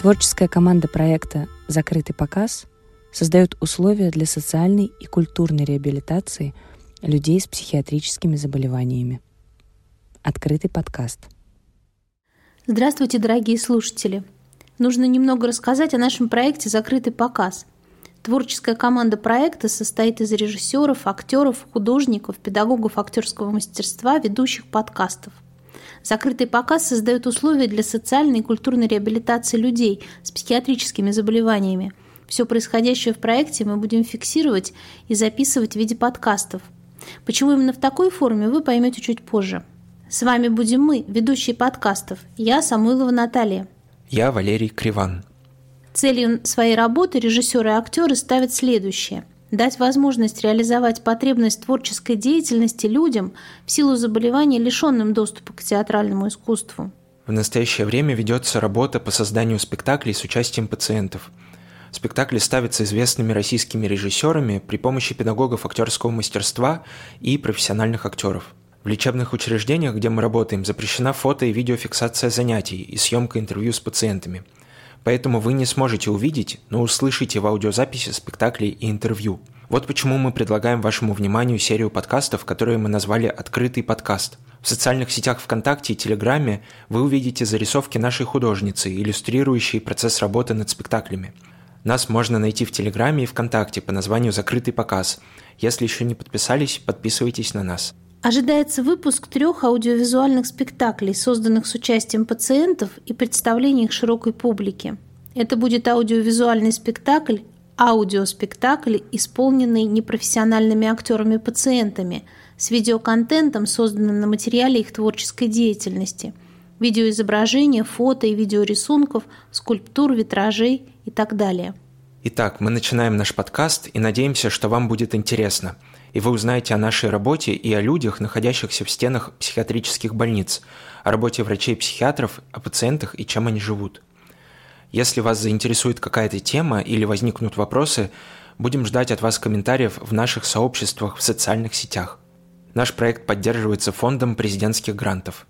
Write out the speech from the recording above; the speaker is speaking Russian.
Творческая команда проекта «Закрытый показ» создает условия для социальной и культурной реабилитации людей с психиатрическими заболеваниями. Открытый подкаст. Здравствуйте, дорогие слушатели! Нужно немного рассказать о нашем проекте «Закрытый показ». Творческая команда проекта состоит из режиссеров, актеров, художников, педагогов актерского мастерства, ведущих подкастов – Закрытый показ создает условия для социальной и культурной реабилитации людей с психиатрическими заболеваниями. Все происходящее в проекте мы будем фиксировать и записывать в виде подкастов. Почему именно в такой форме, вы поймете чуть позже. С вами будем мы, ведущие подкастов. Я Самойлова Наталья. Я Валерий Криван. Целью своей работы режиссеры и актеры ставят следующее – дать возможность реализовать потребность творческой деятельности людям в силу заболевания, лишенным доступа к театральному искусству. В настоящее время ведется работа по созданию спектаклей с участием пациентов. Спектакли ставятся известными российскими режиссерами при помощи педагогов актерского мастерства и профессиональных актеров. В лечебных учреждениях, где мы работаем, запрещена фото и видеофиксация занятий и съемка интервью с пациентами – Поэтому вы не сможете увидеть, но услышите в аудиозаписи спектаклей и интервью. Вот почему мы предлагаем вашему вниманию серию подкастов, которые мы назвали «Открытый подкаст». В социальных сетях ВКонтакте и Телеграме вы увидите зарисовки нашей художницы, иллюстрирующие процесс работы над спектаклями. Нас можно найти в Телеграме и ВКонтакте по названию «Закрытый показ». Если еще не подписались, подписывайтесь на нас. Ожидается выпуск трех аудиовизуальных спектаклей, созданных с участием пациентов и представлений их широкой публике. Это будет аудиовизуальный спектакль, аудиоспектакль, исполненный непрофессиональными актерами-пациентами, с видеоконтентом, созданным на материале их творческой деятельности, видеоизображения, фото и видеорисунков, скульптур, витражей и так далее. Итак, мы начинаем наш подкаст и надеемся, что вам будет интересно – и вы узнаете о нашей работе и о людях, находящихся в стенах психиатрических больниц, о работе врачей-психиатров, о пациентах и чем они живут. Если вас заинтересует какая-то тема или возникнут вопросы, будем ждать от вас комментариев в наших сообществах в социальных сетях. Наш проект поддерживается фондом президентских грантов –